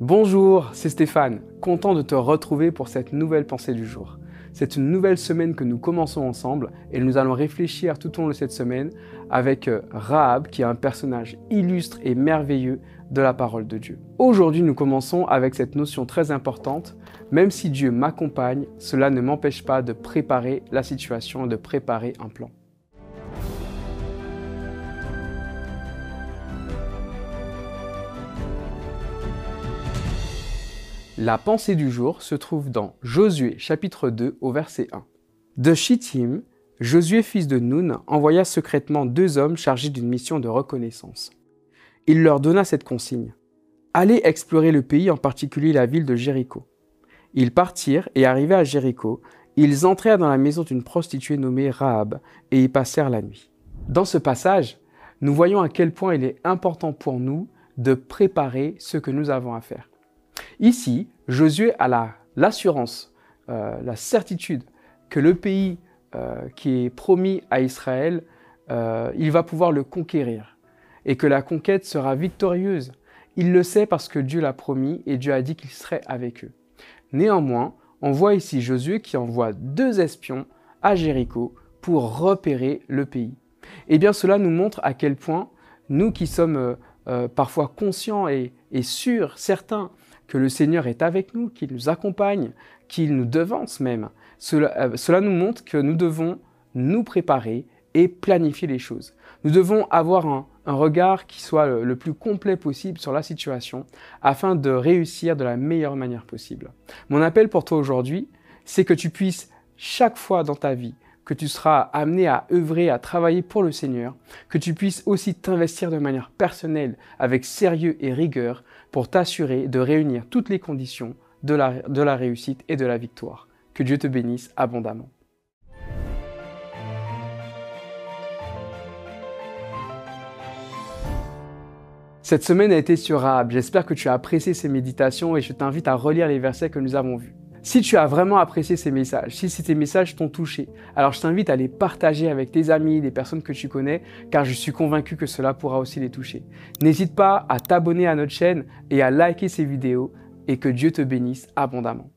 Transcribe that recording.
Bonjour, c'est Stéphane, content de te retrouver pour cette nouvelle pensée du jour. C'est une nouvelle semaine que nous commençons ensemble et nous allons réfléchir tout au long de cette semaine avec euh, Rahab qui est un personnage illustre et merveilleux de la parole de Dieu. Aujourd'hui nous commençons avec cette notion très importante, même si Dieu m'accompagne, cela ne m'empêche pas de préparer la situation et de préparer un plan. La pensée du jour se trouve dans Josué chapitre 2 au verset 1. De Shittim, Josué fils de Nun envoya secrètement deux hommes chargés d'une mission de reconnaissance. Il leur donna cette consigne. Allez explorer le pays, en particulier la ville de Jéricho. Ils partirent et arrivés à Jéricho, ils entrèrent dans la maison d'une prostituée nommée Rahab et y passèrent la nuit. Dans ce passage, nous voyons à quel point il est important pour nous de préparer ce que nous avons à faire. Ici, Josué a l'assurance, euh, la, certitude que le pays euh, qui est promis à Israël, euh, il va pouvoir le conquérir et que la conquête sera victorieuse. Il le sait parce que Dieu l'a promis et Dieu a dit qu'il serait avec eux. Néanmoins, on voit ici Josué qui envoie deux espions à Jéricho pour repérer le pays. Eh bien, cela nous montre à quel point nous qui sommes parfois conscients et sûrs, certains que le Seigneur est avec nous, qu'il nous accompagne, qu'il nous devance même. Euh, cela, nous montre que nous devons nous préparer et planifier les choses. Nous devons avoir un, regard qui soit le, plus complet possible sur la situation afin de réussir de la meilleure manière possible. Mon appel pour toi aujourd'hui, c'est que tu puisses chaque fois dans ta vie que tu seras amené à œuvrer, à travailler pour le Seigneur, que tu puisses aussi t'investir de manière personnelle, avec sérieux et rigueur, pour t'assurer de réunir toutes les conditions de la, réussite et de la victoire. Que Dieu te bénisse abondamment. Cette semaine a été sur. J'espère que tu as apprécié ces méditations et je t'invite à relire les versets que nous avons vus. Si tu as vraiment apprécié ces messages, si ces messages t'ont touché, alors je t'invite à les partager avec tes amis, des personnes que tu connais, car je suis convaincu que cela pourra aussi les toucher. N'hésite pas à t'abonner à notre chaîne et à liker ces vidéos et que Dieu te bénisse abondamment.